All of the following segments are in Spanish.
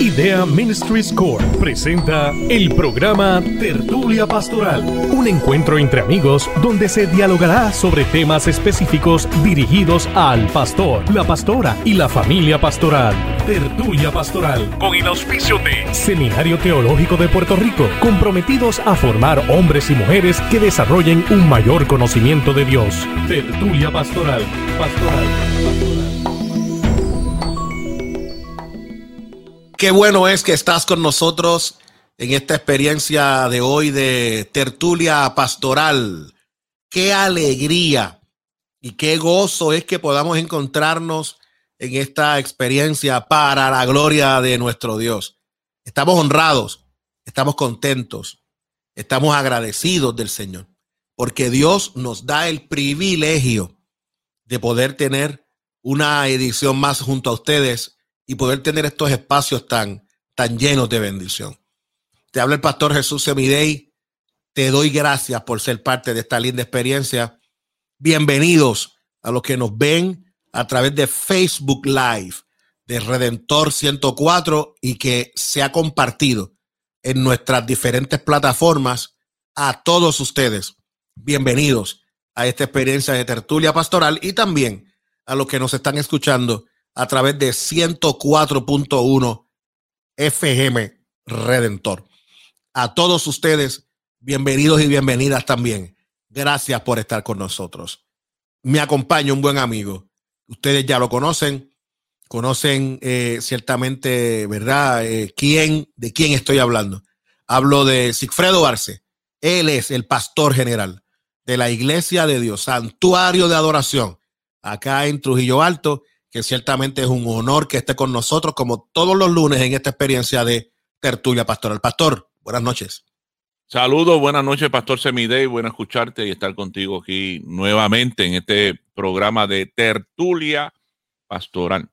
Idea Ministries Corp presenta el programa Tertulia Pastoral, un encuentro entre amigos donde se dialogará sobre temas específicos dirigidos al pastor, la pastora y la familia pastoral. Tertulia Pastoral, con el auspicio de Seminario Teológico de Puerto Rico, comprometidos a formar hombres y mujeres que desarrollen un mayor conocimiento de Dios. Tertulia pastoral, pastoral. Qué bueno es que estás con nosotros en esta experiencia de hoy de tertulia pastoral. Qué alegría y qué gozo es que podamos encontrarnos en esta experiencia para la gloria de nuestro Dios. Estamos honrados, estamos contentos, estamos agradecidos del Señor, porque Dios nos da el privilegio de poder tener una edición más junto a ustedes y poder tener estos espacios tan, tan llenos de bendición. Te habla el pastor Jesús Semidey. Te doy gracias por ser parte de esta linda experiencia. Bienvenidos a los que nos ven a través de Facebook Live de Redentor 104 y que se ha compartido en nuestras diferentes plataformas. A todos ustedes, bienvenidos a esta experiencia de tertulia pastoral y también a los que nos están escuchando a través de 104.1 FM Redentor. A todos ustedes, bienvenidos y bienvenidas también. Gracias por estar con nosotros. Me acompaña un buen amigo. Ustedes ya lo conocen, conocen eh, ciertamente, ¿verdad? Eh, ¿quién, ¿De quién estoy hablando? Hablo de Sigfredo Arce. Él es el pastor general de la Iglesia de Dios, Santuario de Adoración, acá en Trujillo Alto que ciertamente es un honor que esté con nosotros como todos los lunes en esta experiencia de tertulia pastoral. Pastor, buenas noches. Saludos, buenas noches, Pastor Semidey. Bueno escucharte y estar contigo aquí nuevamente en este programa de tertulia pastoral.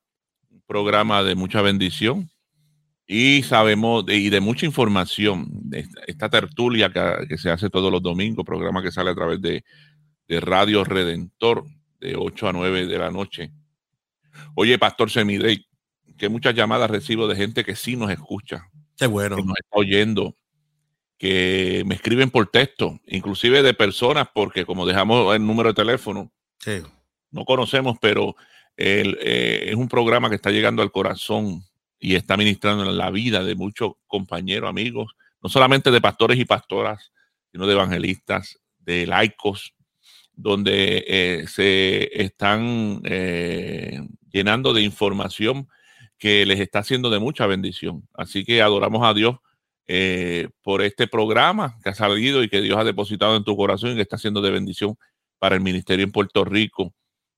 Un programa de mucha bendición y sabemos de, y de mucha información. De esta, tertulia que, que, se hace todos los domingos, programa que sale a través de, de Radio Redentor de 8 a 9 de la noche Oye, Pastor Semidey, que muchas llamadas recibo de gente que sí nos escucha. Qué bueno. Que nos está oyendo, que me escriben por texto, inclusive de personas, porque como dejamos el número de teléfono, sí. no conocemos, pero el, eh, es un programa que está llegando al corazón y está ministrando en la vida de muchos compañeros, amigos, no solamente de pastores y pastoras, sino de evangelistas, de laicos, donde eh, se están eh, llenando de información que les está haciendo de mucha bendición. Así que adoramos a Dios eh, por este programa que ha salido y que Dios ha depositado en tu corazón y que está haciendo de bendición para el ministerio en Puerto Rico.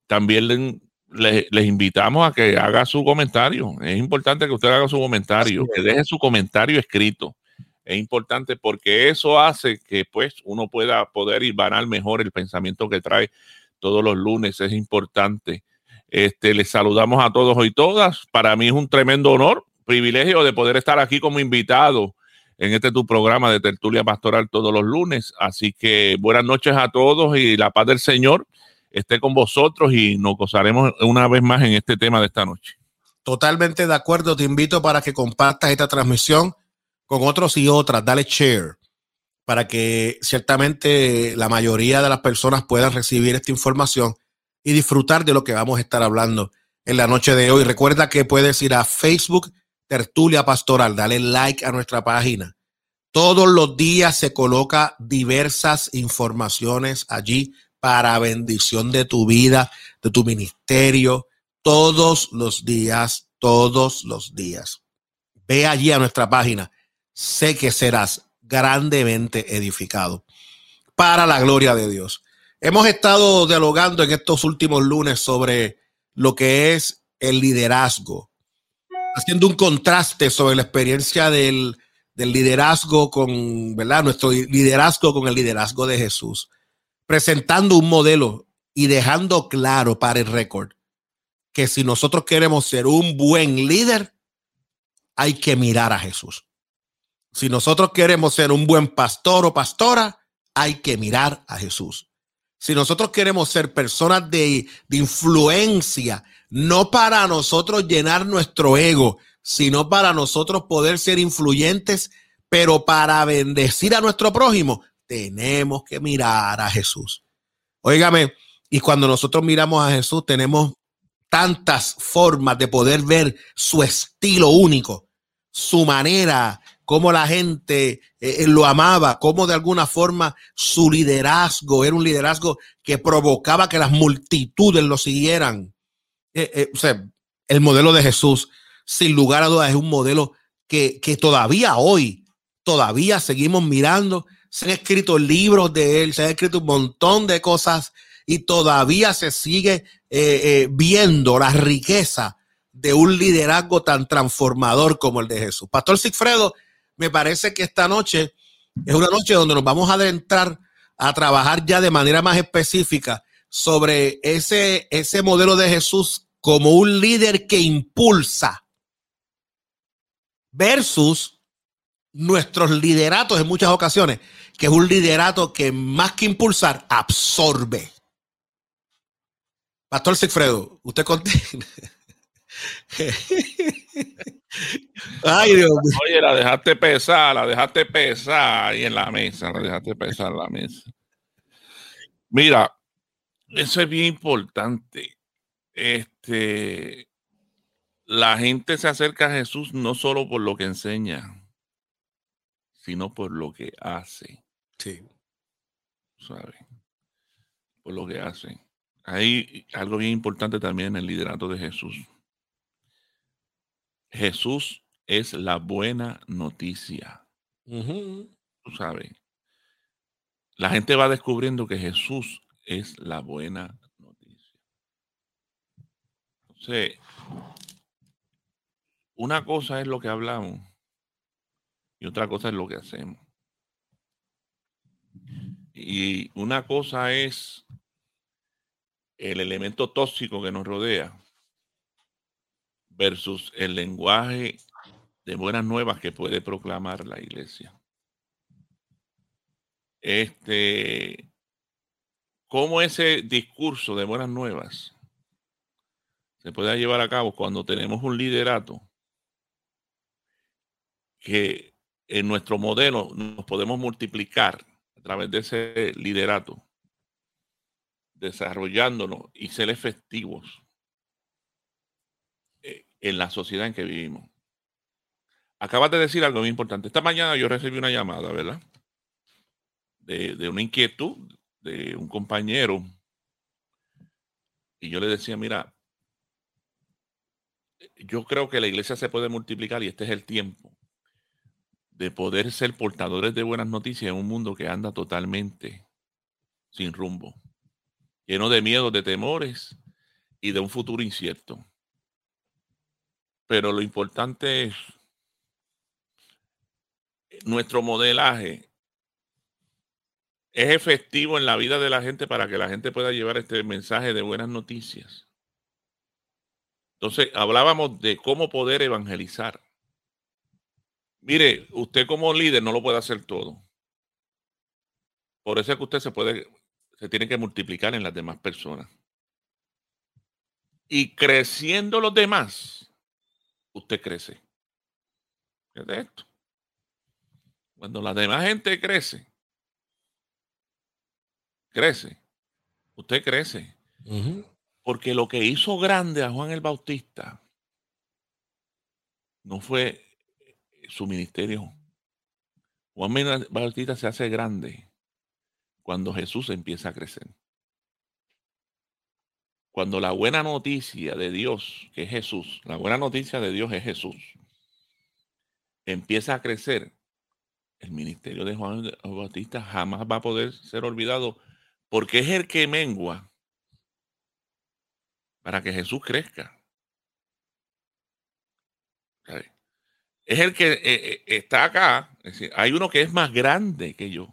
También les invitamos a que haga su comentario. Es importante que usted haga su comentario, que deje su comentario escrito. Es importante porque eso hace que pues uno pueda poder ir banal mejor el pensamiento que trae todos los lunes. Es importante este, les saludamos a todos y todas. Para mí es un tremendo honor, privilegio de poder estar aquí como invitado en este tu programa de tertulia pastoral todos los lunes. Así que buenas noches a todos y la paz del Señor esté con vosotros y nos gozaremos una vez más en este tema de esta noche. Totalmente de acuerdo. Te invito para que compartas esta transmisión con otros y otras. Dale share para que ciertamente la mayoría de las personas puedan recibir esta información y disfrutar de lo que vamos a estar hablando en la noche de hoy. Recuerda que puedes ir a Facebook Tertulia Pastoral, dale like a nuestra página. Todos los días se coloca diversas informaciones allí para bendición de tu vida, de tu ministerio, todos los días, todos los días. Ve allí a nuestra página. Sé que serás grandemente edificado para la gloria de Dios. Hemos estado dialogando en estos últimos lunes sobre lo que es el liderazgo, haciendo un contraste sobre la experiencia del, liderazgo con, ¿verdad? Nuestro liderazgo con el liderazgo de Jesús, presentando un modelo y dejando claro para el récord que si nosotros queremos ser un buen líder, hay que mirar a Jesús. Si nosotros queremos ser un buen pastor o pastora, hay que mirar a Jesús si nosotros queremos ser personas de, influencia, no para nosotros llenar nuestro ego, sino para nosotros poder ser influyentes, pero para bendecir a nuestro prójimo, tenemos que mirar a Jesús. Óigame, y cuando nosotros miramos a Jesús, tenemos tantas formas de poder ver su estilo único, su manera, cómo la gente eh, lo amaba, cómo de alguna forma su liderazgo era un liderazgo que provocaba que las multitudes lo siguieran. Eh, eh, o sea, el modelo de Jesús, sin lugar a dudas, es un modelo que, que todavía hoy, todavía seguimos mirando. Se han escrito libros de él, se han escrito un montón de cosas y todavía se sigue viendo la riqueza de un liderazgo tan transformador como el de Jesús. Pastor Sigfredo, me parece que esta noche es una noche donde nos vamos a adentrar a trabajar ya de manera más específica sobre ese, ese modelo de Jesús como un líder que impulsa versus nuestros lideratos en muchas ocasiones, que es un liderato que más que impulsar, absorbe. Pastor Sigfredo, usted contiene. Ay, Dios Oye, la dejaste pesar, la dejaste pesar ahí en la mesa, la dejaste pesar en la mesa. Mira, eso es bien importante. Este, la gente se acerca a Jesús no solo por lo que enseña, sino por lo que hace. Sí. ¿Sabe? Por lo que hace. Hay algo bien importante también en el liderato de Jesús. Jesús es la buena noticia. Tú sabes. La gente va descubriendo que Jesús es la buena noticia. Entonces, una cosa es lo que hablamos y otra cosa es lo que hacemos. Y una cosa es el elemento tóxico que nos rodea versus el lenguaje de buenas nuevas que puede proclamar la iglesia. Este, cómo ese discurso de buenas nuevas se puede llevar a cabo cuando tenemos un liderato que en nuestro modelo nos podemos multiplicar a través de ese liderato, desarrollándonos y ser efectivos en la sociedad en que vivimos. Acabas de decir algo muy importante. Esta mañana yo recibí una llamada, ¿verdad? De, una inquietud de un compañero. Y yo le decía, mira, yo creo que la iglesia se puede multiplicar y este es el tiempo de poder ser portadores de buenas noticias en un mundo que anda totalmente sin rumbo, lleno de miedos, de temores y de un futuro incierto. Pero lo importante es nuestro modelaje es efectivo en la vida de la gente para que la gente pueda llevar este mensaje de buenas noticias. Entonces, hablábamos de cómo poder evangelizar. Mire, usted como líder no lo puede hacer todo. Por eso es que usted se puede, se tiene que multiplicar en las demás personas. Y creciendo los demás, usted crece. ¿Qué es esto? Cuando la demás gente crece, crece, usted crece. Porque lo que hizo grande a Juan el Bautista no fue su ministerio. Juan el Bautista se hace grande cuando Jesús empieza a crecer. Cuando la buena noticia de Dios, que es Jesús, la buena noticia de Dios es Jesús, empieza a crecer, el ministerio de Juan Bautista jamás va a poder ser olvidado porque es el que mengua para que Jesús crezca. Es el que eh, eh, está acá. hay uno que es más grande que yo.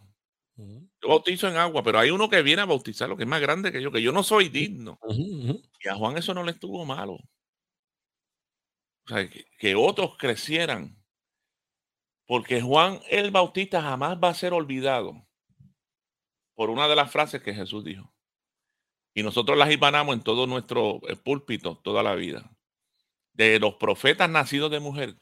Yo bautizo en agua, pero hay uno que viene a bautizar lo que es más grande que yo, que yo no soy digno. Y a Juan eso no le estuvo malo. O sea, que, otros crecieran. Porque Juan el Bautista jamás va a ser olvidado por una de las frases que Jesús dijo. Y nosotros las hispanamos en todo nuestro eh, púlpito toda la vida. de los profetas nacidos de mujer,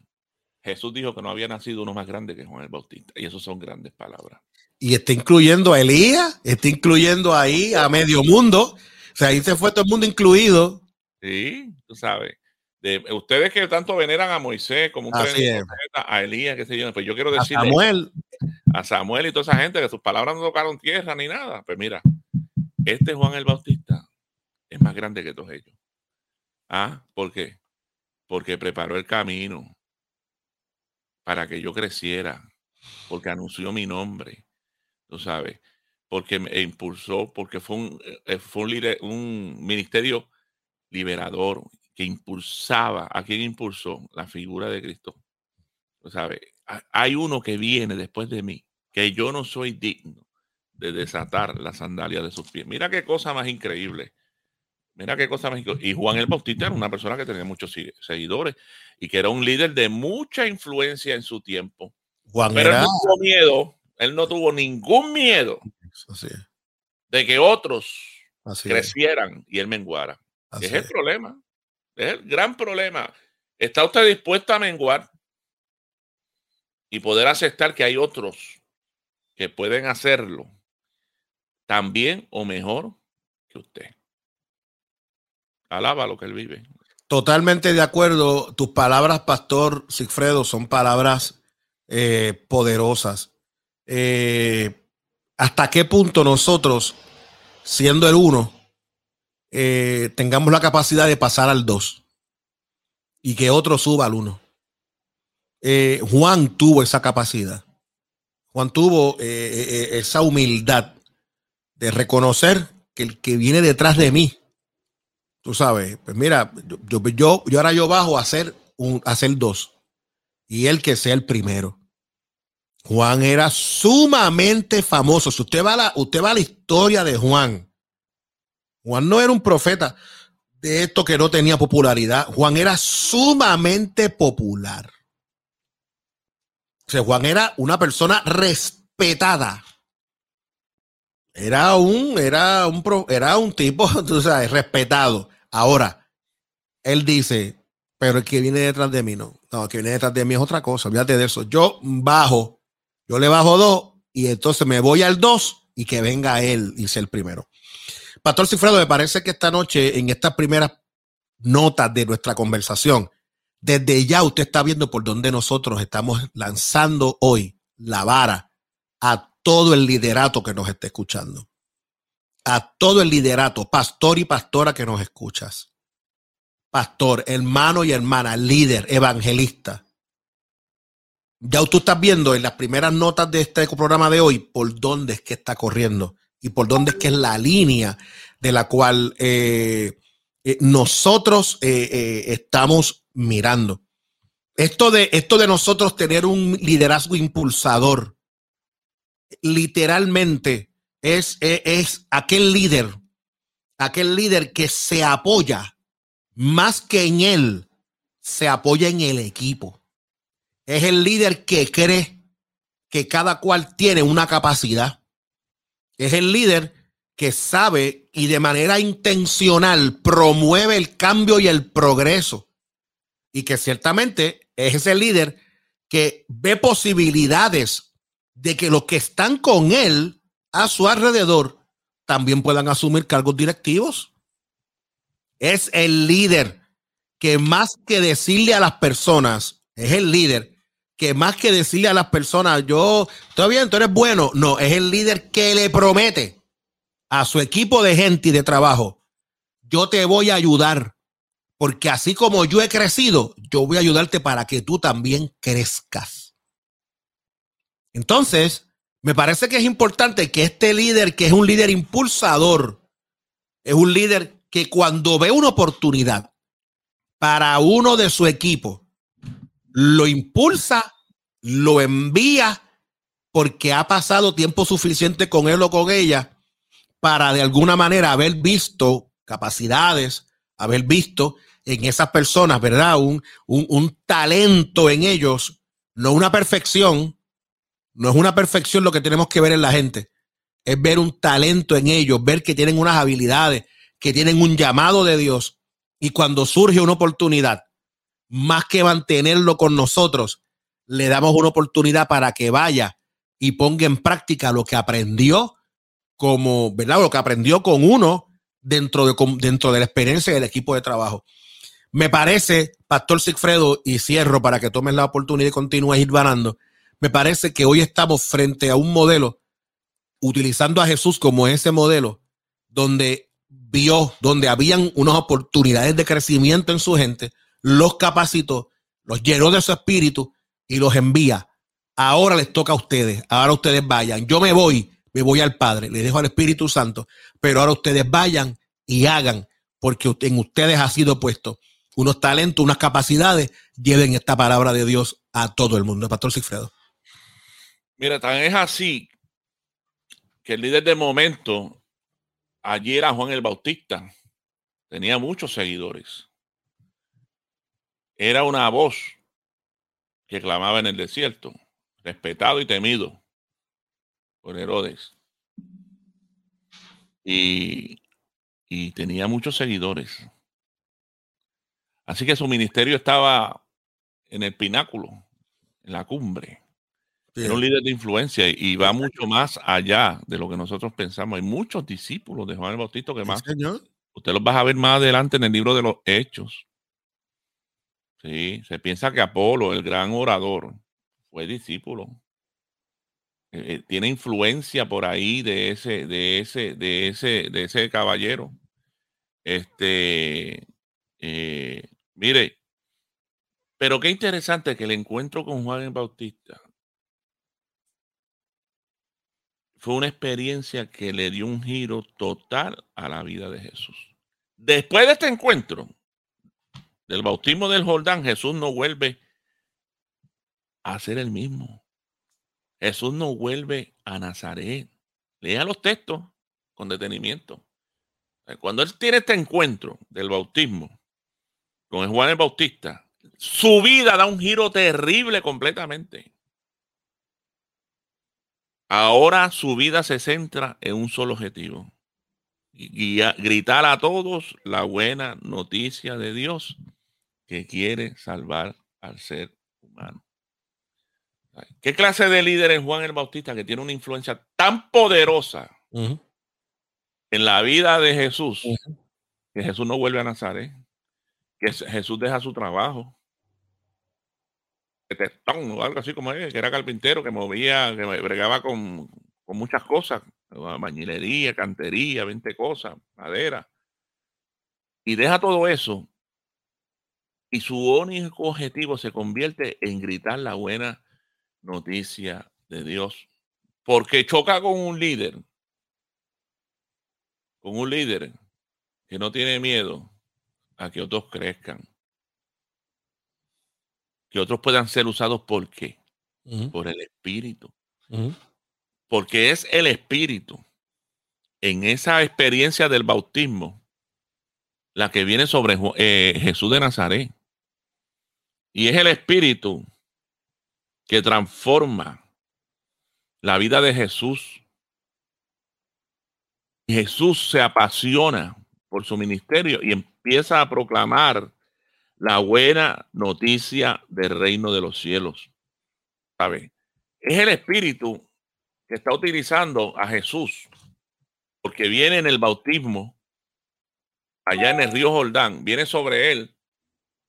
Jesús dijo que no había nacido uno más grande que Juan el Bautista. Y eso son grandes palabras. Y está incluyendo a Elías, está incluyendo ahí a medio mundo. O sea, ahí se fue todo el mundo incluido. Sí, tú sabes. De, ustedes que tanto veneran a Moisés como un a Elías, qué sé yo, pues yo quiero decirle a Samuel. a Samuel y toda esa gente que sus palabras no tocaron tierra ni nada. Pues mira, este Juan el Bautista es más grande que todos ellos. ¿Ah? ¿Por qué? Porque preparó el camino para que yo creciera, porque anunció mi nombre, tú sabes, porque me impulsó, porque fue un, eh, fue un, un ministerio liberador que impulsaba, ¿a quién impulsó? La figura de Cristo. Tú sabes, hay uno que viene después de mí, que yo no soy digno de desatar la sandalia de sus pies. Mira qué cosa más increíble. Mira qué cosa más Y Juan el Bautista era una persona que tenía muchos seguidores y que era un líder de mucha influencia en su tiempo. Juan Pero él no tuvo miedo, él no tuvo ningún miedo de que otros crecieran y él menguara. es el problema, es el gran problema. ¿Está usted dispuesto a menguar y poder aceptar que hay otros que pueden hacerlo también o mejor que usted? alaba lo que él vive. Totalmente de acuerdo. Tus palabras, Pastor Sigfredo, son palabras eh, poderosas. Eh, ¿Hasta qué punto nosotros, siendo el uno, eh, tengamos la capacidad de pasar al dos y que otro suba al uno? Juan tuvo esa capacidad. Juan tuvo esa humildad de reconocer que el que viene detrás de mí Tú sabes, pues mira, yo, yo, yo ahora yo bajo a hacer, un, hacer dos. Y él que sea el primero. Juan era sumamente famoso. Si usted va a la, usted va a la historia de Juan, Juan no era un profeta de esto que no tenía popularidad. Juan era sumamente popular. O sea, Juan era una persona respetada. Era un, era un, era un tipo, tú sabes, respetado. Ahora, él dice, pero el que viene detrás de mí no. No, el que viene detrás de mí es otra cosa. Olvídate de eso. Yo bajo, yo le bajo dos y entonces me voy al dos y que venga él y sea el primero. Pastor Cifrado, me parece que esta noche, en estas primeras notas de nuestra conversación, desde ya usted está viendo por dónde nosotros estamos lanzando hoy la vara a todo el liderato que nos esté escuchando a todo el liderato, pastor y pastora que nos escuchas. Pastor, hermano y hermana, líder, evangelista. Ya tú estás viendo en las primeras notas de este programa de hoy por dónde es que está corriendo y por dónde es que es la línea de la cual eh, eh, nosotros eh, estamos mirando. Esto de, esto de nosotros tener un liderazgo impulsador, literalmente es, aquel líder, aquel líder que se apoya más que en él, se apoya en el equipo. Es el líder que cree que cada cual tiene una capacidad. Es el líder que sabe y de manera intencional promueve el cambio y el progreso. Y que ciertamente es ese líder que ve posibilidades de que los que están con él a su alrededor también puedan asumir cargos directivos. Es el líder que más que decirle a las personas, es el líder que más que decirle a las personas, yo, estoy bien, tú eres bueno. No, es el líder que le promete a su equipo de gente y de trabajo, yo te voy a ayudar, porque así como yo he crecido, yo voy a ayudarte para que tú también crezcas. Entonces, me parece que es importante que este líder, que es un líder impulsador, es un líder que cuando ve una oportunidad para uno de su equipo, lo impulsa, lo envía, porque ha pasado tiempo suficiente con él o con ella para de alguna manera haber visto capacidades, haber visto en esas personas, ¿verdad? Un, un, un talento en ellos, no una perfección, no es una perfección lo que tenemos que ver en la gente. Es ver un talento en ellos, ver que tienen unas habilidades, que tienen un llamado de Dios. Y cuando surge una oportunidad, más que mantenerlo con nosotros, le damos una oportunidad para que vaya y ponga en práctica lo que aprendió como, ¿verdad? Lo que aprendió con uno dentro de, dentro de la experiencia del equipo de trabajo. Me parece, Pastor Sigfredo, y cierro para que tomes la oportunidad y continúes ir ganando. Me parece que hoy estamos frente a un modelo, utilizando a Jesús como ese modelo, donde vio, donde habían unas oportunidades de crecimiento en su gente, los capacitó, los llenó de su espíritu y los envía. Ahora les toca a ustedes, ahora ustedes vayan. Yo me voy, me voy al Padre, le dejo al Espíritu Santo, pero ahora ustedes vayan y hagan, porque en ustedes ha sido puesto unos talentos, unas capacidades, lleven esta palabra de Dios a todo el mundo. Pastor Sigfredo. Mira, tan es así que el líder de momento, allí era Juan el Bautista, tenía muchos seguidores. Era una voz que clamaba en el desierto, respetado y temido por Herodes. Y, y tenía muchos seguidores. Así que su ministerio estaba en el pináculo, en la cumbre. Era un líder de influencia y va mucho más allá de lo que nosotros pensamos. Hay muchos discípulos de Juan el Bautista que más. Usted los va a ver más adelante en el libro de los Hechos. Sí, se piensa que Apolo, el gran orador, fue discípulo. Eh, eh, tiene influencia por ahí de ese, de ese, de ese, de ese caballero. Este, eh, mire, pero qué interesante que el encuentro con Juan Bautista fue una experiencia que le dio un giro total a la vida de Jesús. Después de este encuentro, del bautismo del Jordán, Jesús no vuelve a ser el mismo. Jesús no vuelve a Nazaret. Lea los textos con detenimiento. Cuando él tiene este encuentro del bautismo con Juan el Bautista, su vida da un giro terrible completamente. Ahora su vida se centra en un solo objetivo. gritar a todos la buena noticia de Dios que quiere salvar al ser humano. ¿Qué clase de líder es Juan el Bautista que tiene una influencia tan poderosa en la vida de Jesús que Jesús no vuelve a Nazaret? Que Jesús deja su trabajo. Testón o algo así como él, que era carpintero, que movía, que bregaba con, con muchas cosas, bañilería, cantería, 20 cosas, madera. Y deja todo eso y su único objetivo se convierte en gritar la buena noticia de Dios. Porque choca con un líder, con un líder que no tiene miedo a que otros crezcan, que otros puedan ser usados por qué? Por el Espíritu. Porque es el Espíritu en esa experiencia del bautismo la que viene sobre eh, Jesús de Nazaret. Y es el Espíritu que transforma la vida de Jesús. Jesús se apasiona por su ministerio y empieza a proclamar la buena noticia del reino de los cielos. ¿Sabe? Es el Espíritu que está utilizando a Jesús, porque viene en el bautismo allá en el río Jordán, viene sobre él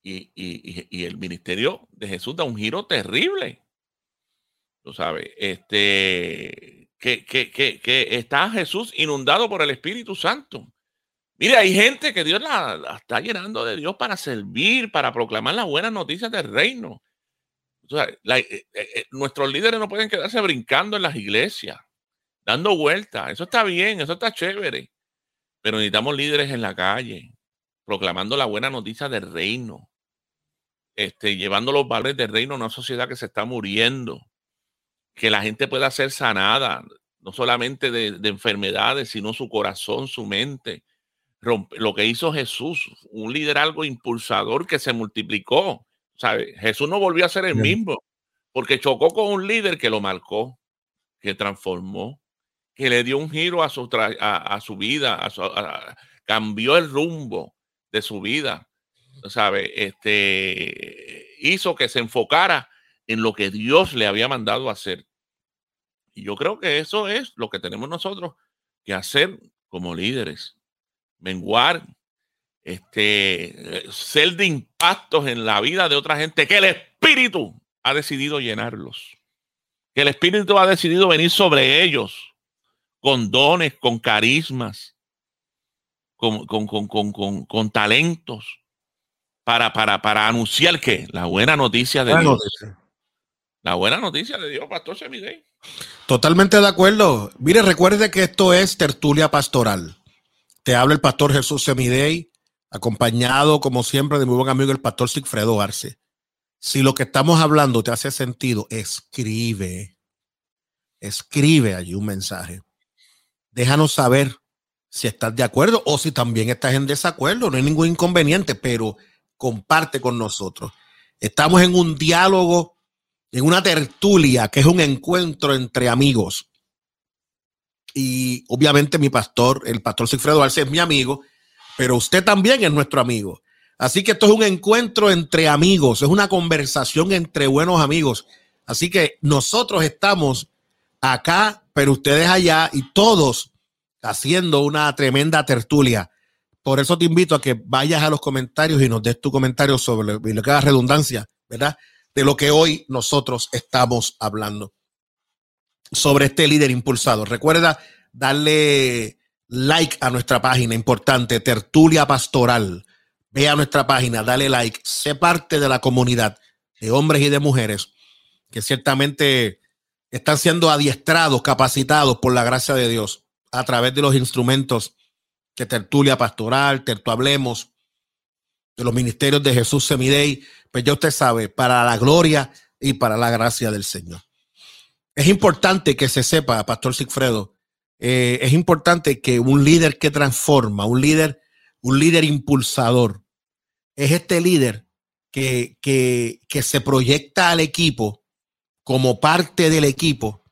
y, el ministerio de Jesús da un giro terrible. Tú sabes, este, que, que, está Jesús inundado por el Espíritu Santo. Mire, hay gente que Dios la, está llenando de Dios para servir, para proclamar las buenas noticias del reino. Eh, eh, eh, nuestros líderes no pueden quedarse brincando en las iglesias, dando vueltas. Eso está bien, eso está chévere. Pero necesitamos líderes en la calle, proclamando la buena noticia del reino, este, llevando los valores del reino a una sociedad que se está muriendo, que la gente pueda ser sanada, no solamente de, enfermedades, sino su corazón, su mente. lo que hizo Jesús, un líder algo impulsador que se multiplicó. ¿sabe? Jesús no volvió a ser el mismo, porque chocó con un líder que lo marcó, que transformó que le dio un giro a su, a, su vida, cambió el rumbo de su vida. ¿sabe? Este, hizo que se enfocara en lo que Dios le había mandado hacer. Y yo creo que eso es lo que tenemos nosotros que hacer como líderes. Menguar, este, ser de impactos en la vida de otra gente, que el Espíritu ha decidido llenarlos. Que el Espíritu ha decidido venir sobre ellos con dones, con carismas, con, con, talentos, para, para, para anunciar que la buena noticia de Dios. La buena noticia de Dios, Pastor Semidey. Totalmente de acuerdo. Mire, recuerde que esto es tertulia pastoral. Te habla el pastor Jesús Semidey, acompañado, como siempre, de mi buen amigo el pastor Sigfredo Arce. Si lo que estamos hablando te hace sentido, escribe. Escribe allí un mensaje. Déjanos saber si estás de acuerdo o si también estás en desacuerdo. No hay ningún inconveniente, pero comparte con nosotros. Estamos en un diálogo, en una tertulia, que es un encuentro entre amigos. Y obviamente mi pastor, el pastor Sigfredo Arce es mi amigo, pero usted también es nuestro amigo. Así que esto es un encuentro entre amigos, es una conversación entre buenos amigos. Así que nosotros estamos acá, pero ustedes allá y todos haciendo una tremenda tertulia. Por eso te invito a que vayas a los comentarios y nos des tu comentario sobre lo que da redundancia, ¿verdad? De lo que hoy nosotros estamos hablando. Sobre este líder impulsado. Recuerda darle like a nuestra página, importante, Tertulia Pastoral. Ve a nuestra página, dale like, sé parte de la comunidad de hombres y de mujeres que ciertamente están siendo adiestrados, capacitados por la gracia de Dios a través de los instrumentos que Tertulia Pastoral, Tertuablemos, de los ministerios de Jesús Semidey, pues ya usted sabe, para la gloria y para la gracia del Señor. Es importante que se sepa, Pastor Sigfredo, eh, es importante que un líder que transforma, un líder, un líder impulsador, es este líder que, que, que se proyecta al equipo como parte del equipo,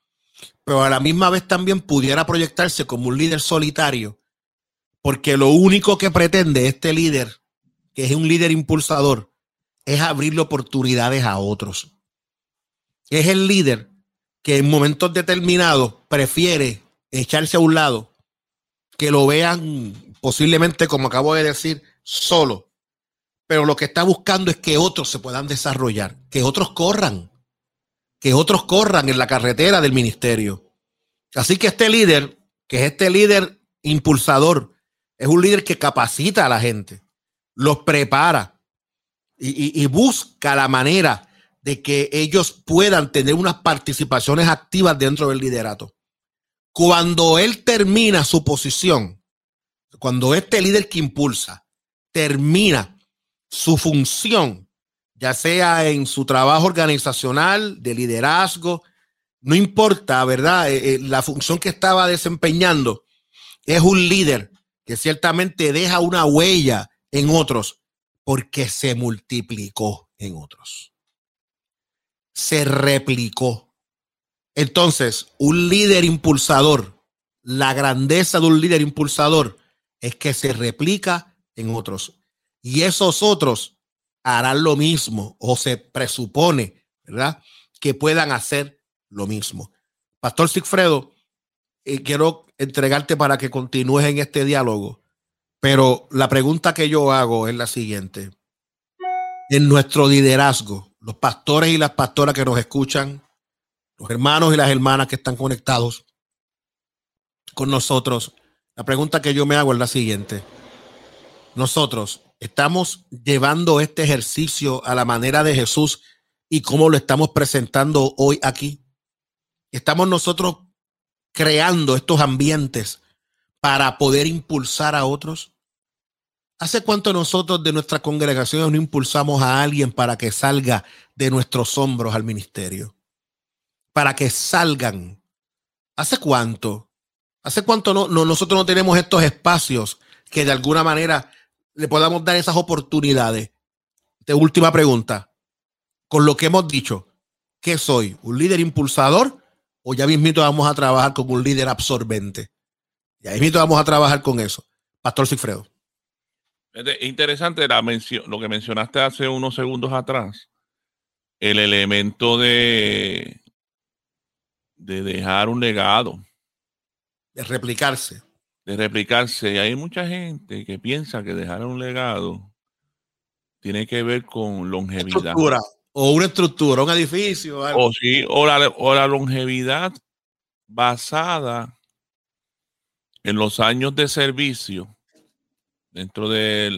pero a la misma vez también pudiera proyectarse como un líder solitario, porque lo único que pretende este líder, que es un líder impulsador, es abrirle oportunidades a otros. Es el líder que en momentos determinados prefiere echarse a un lado, que lo vean posiblemente, como acabo de decir, solo. Pero lo que está buscando es que otros se puedan desarrollar, que otros corran, que otros corran en la carretera del ministerio. Así que este líder, que es este líder impulsador, es un líder que capacita a la gente, los prepara y, busca la manera de que ellos puedan tener unas participaciones activas dentro del liderato. Cuando él termina su posición, cuando este líder que impulsa termina su función, ya sea en su trabajo organizacional, de liderazgo, no importa, ¿verdad? Eh, eh, la función que estaba desempeñando, es un líder que ciertamente deja una huella en otros porque se multiplicó en otros. Se replicó. Entonces, un líder impulsador, la grandeza de un líder impulsador es que se replica en otros. Y esos otros harán lo mismo o se presupone, ¿verdad? Que puedan hacer lo mismo. Pastor Sigfredo, eh, quiero entregarte para que continúes en este diálogo, pero la pregunta que yo hago es la siguiente. En nuestro liderazgo, los pastores y las pastoras que nos escuchan, los hermanos y las hermanas que están conectados con nosotros, la pregunta que yo me hago es la siguiente. Nosotros estamos llevando este ejercicio a la manera de Jesús y cómo lo estamos presentando hoy aquí. Estamos nosotros creando estos ambientes para poder impulsar a otros. ¿Hace cuánto nosotros de nuestra congregación no impulsamos a alguien para que salga de nuestros hombros al ministerio? para que salgan. ¿Hace cuánto? ¿Hace cuánto no, nosotros no tenemos estos espacios que de alguna manera le podamos dar esas oportunidades? De última pregunta. Con lo que hemos dicho, ¿qué soy? ¿Un líder impulsador? ¿O ya mismito vamos a trabajar con un líder absorbente? Ya mismito vamos a trabajar con eso. Pastor Cifredo. Es interesante la lo que mencionaste hace unos segundos atrás, el elemento de, de dejar un legado. De replicarse. De replicarse. Hay mucha gente que piensa que dejar un legado tiene que ver con longevidad. o una estructura, un edificio. O, sí, o la longevidad basada en los años de servicio dentro de,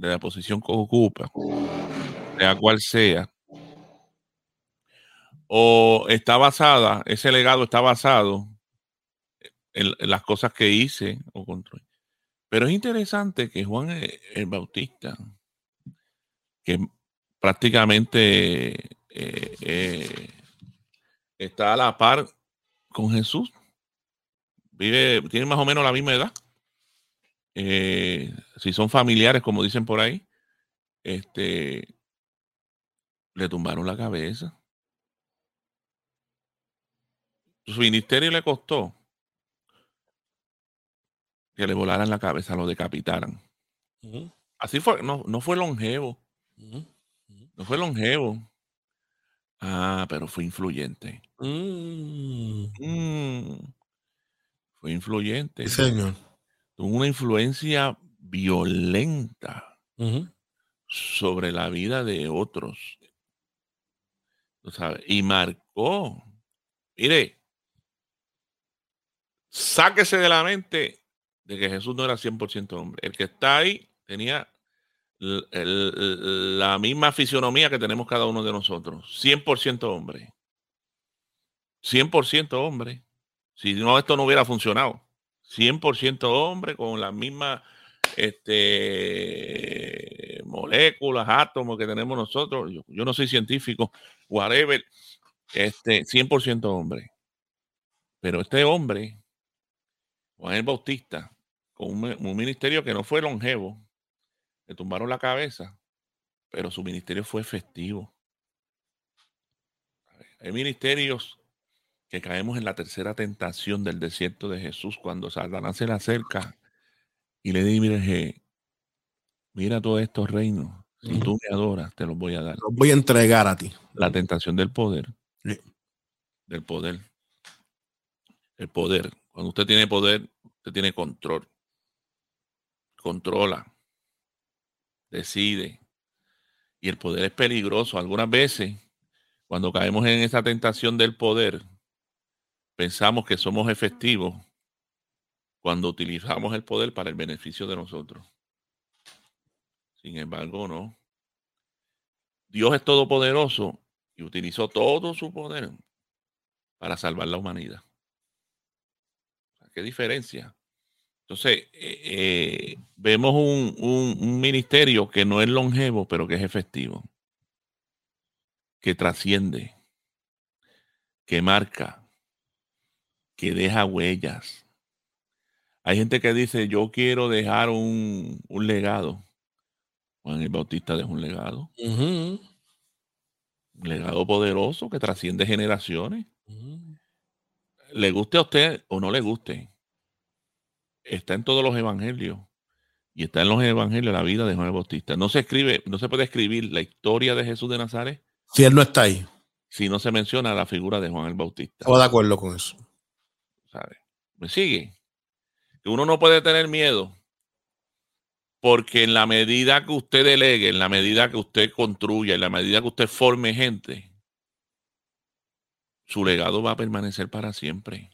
la posición que ocupa, sea cual sea, o está basada, ese legado está basado en, las cosas que hice o construí. Pero es interesante que Juan e, el Bautista, que prácticamente eh, eh, está a la par con Jesús, vive, tiene más o menos la misma edad. Eh, si son familiares, como dicen por ahí, este, le tumbaron la cabeza. Su ministerio le costó que le volaran la cabeza, lo decapitaran. Así fue, no, no fue longevo. No fue longevo. Ah, pero fue influyente. Mm. Mm. Fue influyente. señor tuvo una influencia violenta sobre la vida de otros. Y marcó. Mire, sáquese de la mente de que Jesús no era 100% hombre. El que está ahí tenía la misma fisionomía que tenemos cada uno de nosotros. 100% hombre. 100% hombre. Si no, esto no hubiera funcionado. 100% hombre con las mismas este, moléculas, átomos que tenemos nosotros. Yo, no soy científico, whatever. Este, 100% hombre. Pero este hombre, Juan el Bautista, con un, ministerio que no fue longevo, le tumbaron la cabeza, pero su ministerio fue efectivo. Hay ministerios que caemos en la tercera tentación del desierto de Jesús cuando Satanás se le acerca y le dice, mira todos estos reinos, si tú me adoras, te los voy a dar. Los voy a entregar a ti. La tentación del poder. Del poder. El poder. Cuando usted tiene poder, usted tiene control. Controla. Decide. Y el poder es peligroso. Algunas veces, cuando caemos en esa tentación del poder, pensamos que somos efectivos cuando utilizamos el poder para el beneficio de nosotros. Sin embargo, no. Dios es todopoderoso y utilizó todo su poder para salvar la humanidad. ¿Qué diferencia? Entonces, eh, eh, vemos un, un ministerio que no es longevo, pero que es efectivo, que trasciende, que marca, que deja huellas. Hay gente que dice, yo quiero dejar un, legado. Juan el Bautista dejó un legado. Un legado poderoso que trasciende generaciones. Le guste a usted o no le guste. Está en todos los evangelios. Y está en los evangelios la vida de Juan el Bautista. No se escribe, no se puede escribir la historia de Jesús de Nazaret. Si él no está ahí. Si no se menciona la figura de Juan el Bautista. Estoy de acuerdo con eso. ¿Me sigue? Que uno no puede tener miedo porque en la medida que usted delegue, en la medida que usted construya, en la medida que usted forme gente, su legado va a permanecer para siempre.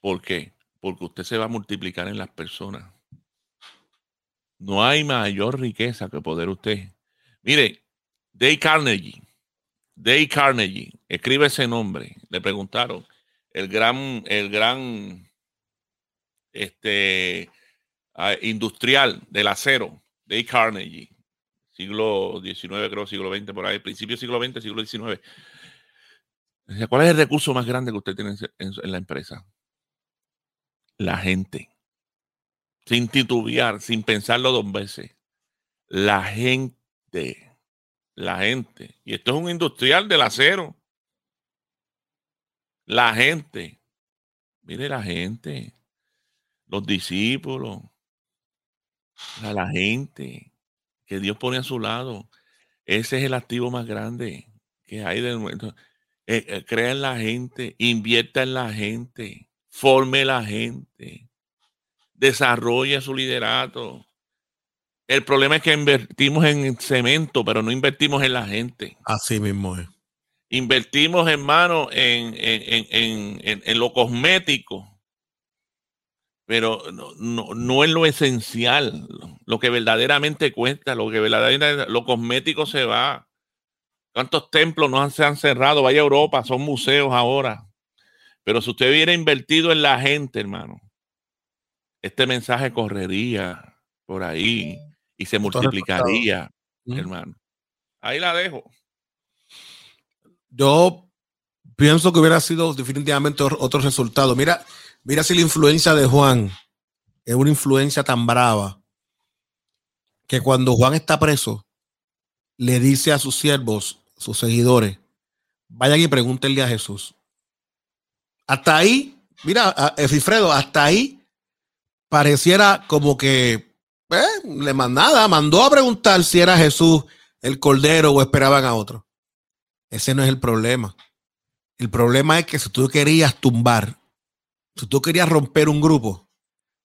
¿Por qué? Porque usted se va a multiplicar en las personas. No hay mayor riqueza que poder usted. Mire, Dave Carnegie, Dave Carnegie, escribe ese nombre. Le preguntaron, el gran, el gran este, ah, industrial del acero, de Carnegie, siglo XIX, creo, siglo XX, por ahí, principio siglo XX, siglo XIX. ¿Cuál es el recurso más grande que usted tiene en, en la empresa? La gente. Sin titubear, sin pensarlo dos veces. La gente. La gente. Y esto es un industrial del acero. La gente, mire la gente, los discípulos, la gente que Dios pone a su lado. Ese es el activo más grande que hay del momento. Eh, eh, crea en la gente, invierta en la gente, forme la gente, desarrolle su liderato. El problema es que invertimos en cemento, pero no invertimos en la gente. Así mismo es. Invertimos, hermano, en, en, en, en lo cosmético, pero no, no, no, es lo esencial, lo que verdaderamente cuesta, lo que verdaderamente, lo cosmético se va. ¿Cuántos templos no se han cerrado? Vaya Europa, son museos ahora. Pero si usted hubiera invertido en la gente, hermano, este mensaje correría por ahí y se multiplicaría, hermano. Ahí la dejo. Yo pienso que hubiera sido definitivamente otro resultado. Mira, Mira si la influencia de Juan es una influencia tan brava que cuando Juan está preso, le dice a sus siervos, sus seguidores, vayan y pregúntenle a Jesús. Hasta ahí, mira, Efifredo, hasta ahí pareciera como que eh, le mandaba, mandó a preguntar si era Jesús el Cordero o esperaban a otro. Ese no es el problema. El problema es que si tú querías tumbar si tú querías romper un grupo,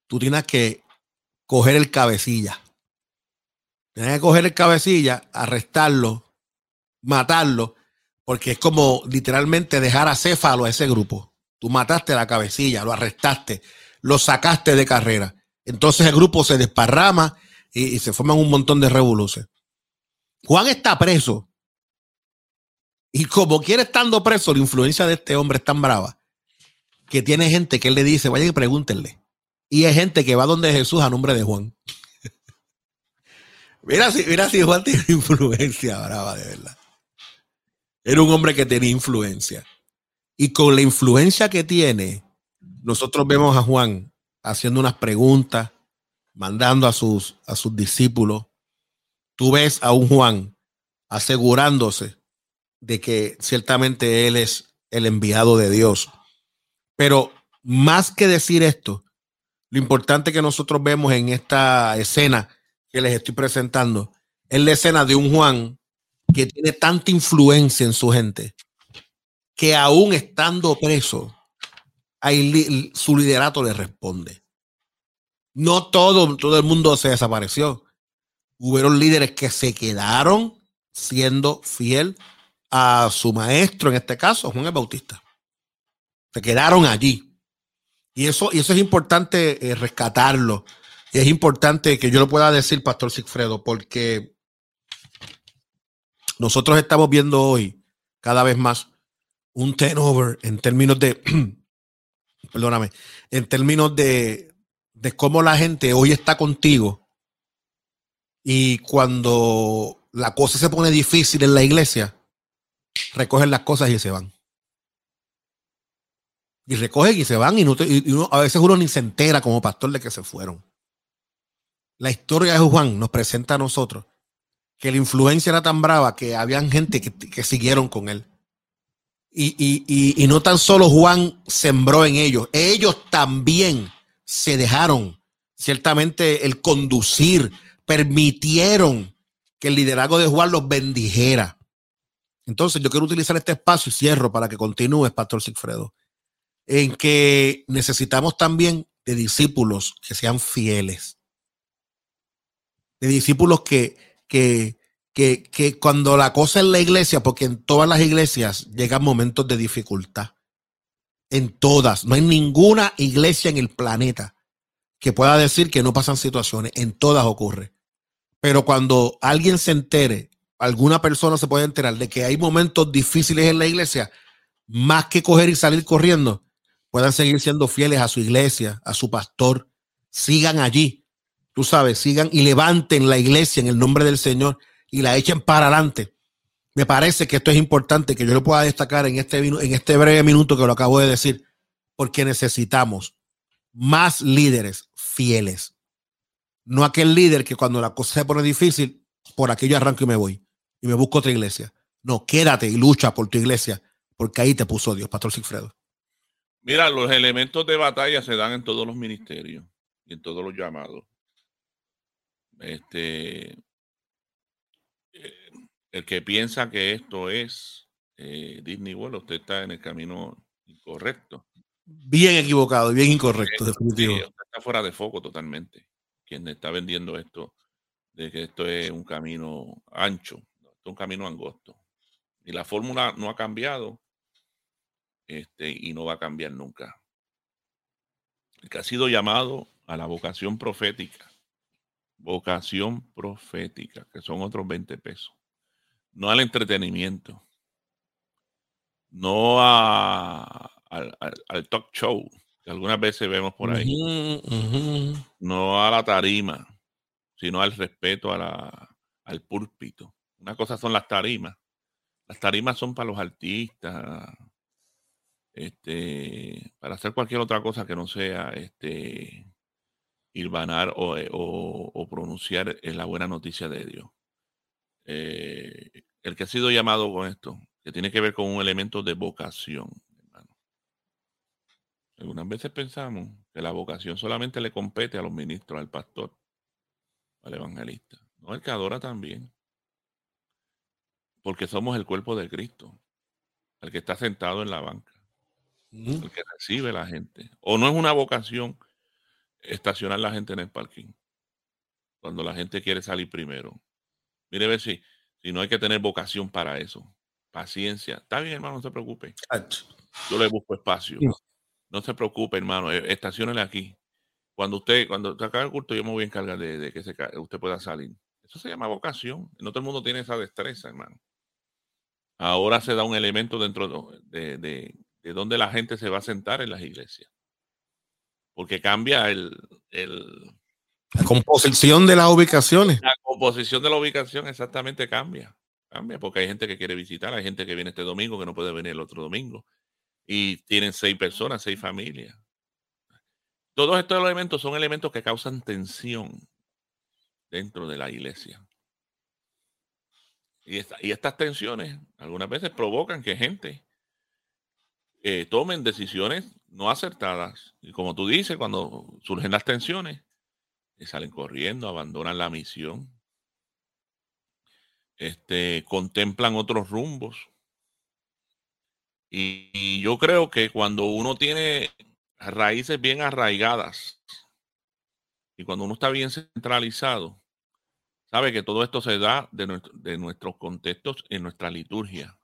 tú tienes que coger el cabecilla. Tienes que coger el cabecilla, arrestarlo, matarlo, porque es como literalmente dejar a céfalo a ese grupo. Tú mataste la cabecilla, lo arrestaste, lo sacaste de carrera. Entonces el grupo se desparrama y, se forman un montón de revoluciones. Juan está preso. Y como quiere estando preso, la influencia de este hombre es tan brava que tiene gente que él le dice, vayan y pregúntenle. Y hay gente que va donde Jesús a nombre de Juan. mira, si, mira si Juan tiene influencia brava, de verdad. Era un hombre que tenía influencia. Y con la influencia que tiene, nosotros vemos a Juan haciendo unas preguntas, mandando a sus, a sus discípulos. Tú ves a un Juan asegurándose de que ciertamente él es el enviado de Dios pero más que decir esto, lo importante que nosotros vemos en esta escena que les estoy presentando es la escena de un Juan que tiene tanta influencia en su gente que aún estando preso, su liderato le responde. No todo, todo el mundo se desapareció. Hubieron líderes que se quedaron siendo fiel a su maestro, en este caso, Juan el Bautista. Se quedaron allí. Y eso, y eso es importante eh, rescatarlo. Y es importante que yo lo pueda decir, Pastor Sigfredo, porque nosotros estamos viendo hoy cada vez más un turnover en términos de, perdóname, en términos de, de cómo la gente hoy está contigo y cuando la cosa se pone difícil en la iglesia, recogen las cosas y se van y recogen y se van y, a veces uno ni se entera como pastor de que se fueron. La historia de Juan nos presenta a nosotros que la influencia era tan brava que habían gente que, siguieron con él. Y, y, no tan solo Juan sembró en ellos, ellos también se dejaron, ciertamente, el conducir, permitieron que el liderazgo de Juan los bendijera. Entonces, yo quiero utilizar este espacio y cierro para que continúe, Pastor Sigfredo en que necesitamos también de discípulos que sean fieles, de discípulos que, que, que, que cuando la cosa en la iglesia, porque en todas las iglesias llegan momentos de dificultad, en todas, no hay ninguna iglesia en el planeta que pueda decir que no pasan situaciones, en todas ocurre. Pero cuando alguien se entere, alguna persona se puede enterar de que hay momentos difíciles en la iglesia, más que coger y salir corriendo, puedan seguir siendo fieles a su iglesia, a su pastor. Sigan allí, tú sabes, sigan y levanten la iglesia en el nombre del Señor y la echen para adelante. Me parece que esto es importante que yo lo pueda destacar en este, en este breve minuto que lo acabo de decir, porque necesitamos más líderes fieles. No aquel líder que cuando la cosa se pone difícil, por aquello arranco y me voy y me busco otra iglesia. No, quédate y lucha por tu iglesia, porque ahí te puso Dios, Pastor Sigfredo. Mira, los elementos de batalla se dan en todos los ministerios y en todos los llamados. Este, eh, el que piensa que esto es eh, Disney World, usted está en el camino incorrecto. Bien equivocado, bien incorrecto, definitivo. está fuera de foco totalmente. Quien está vendiendo esto, de que esto es un camino ancho, es un camino angosto. Y la fórmula no ha cambiado este, y no va a cambiar nunca. El que ha sido llamado a la vocación profética, vocación profética, que son otros 20 pesos, no al entretenimiento, no a, al, talk show, que algunas veces vemos por ahí, no a la tarima, sino al respeto a la, al púlpito. Una cosa son las tarimas. Las tarimas son para los artistas, este, para hacer cualquier otra cosa que no sea este, hilvanar o, eh, o, pronunciar la buena noticia de Dios. Eh, el que ha sido llamado con esto, que tiene que ver con un elemento de vocación, hermano. Algunas veces pensamos que la vocación solamente le compete a los ministros, al pastor, al evangelista. No, el que adora también. Porque somos el cuerpo de Cristo, el que está sentado en la banca, el que recibe la gente. O no es una vocación estacionar la gente en el parking, cuando la gente quiere salir primero. Mire, ver si, si no hay que tener vocación para eso. Paciencia. Está bien, hermano, no se preocupe. Yo le busco espacio. No se preocupe, hermano. E, estacionele aquí. Cuando usted, cuando se acabe el culto, yo me voy a encargar de, que se, usted pueda salir. Eso se llama vocación. No todo el mundo tiene esa destreza, hermano. Ahora se da un elemento dentro de, de, de donde la gente se va a sentar en las iglesias. Porque cambia el, el, la composición de las ubicaciones. La composición de la ubicación exactamente cambia. Cambia porque hay gente que quiere visitar, hay gente que viene este domingo que no puede venir el otro domingo. Y tienen seis personas, seis familias. Todos estos elementos son elementos que causan tensión dentro de la iglesia. Y, y estas tensiones algunas veces provocan que gente eh, tomen decisiones no acertadas. Y como tú dices, cuando surgen las tensiones, salen corriendo, abandonan la misión, este, contemplan otros rumbos. Y, yo creo que cuando uno tiene raíces bien arraigadas y cuando uno está bien centralizado, sabe que todo esto se da de, de nuestros contextos en nuestra liturgia.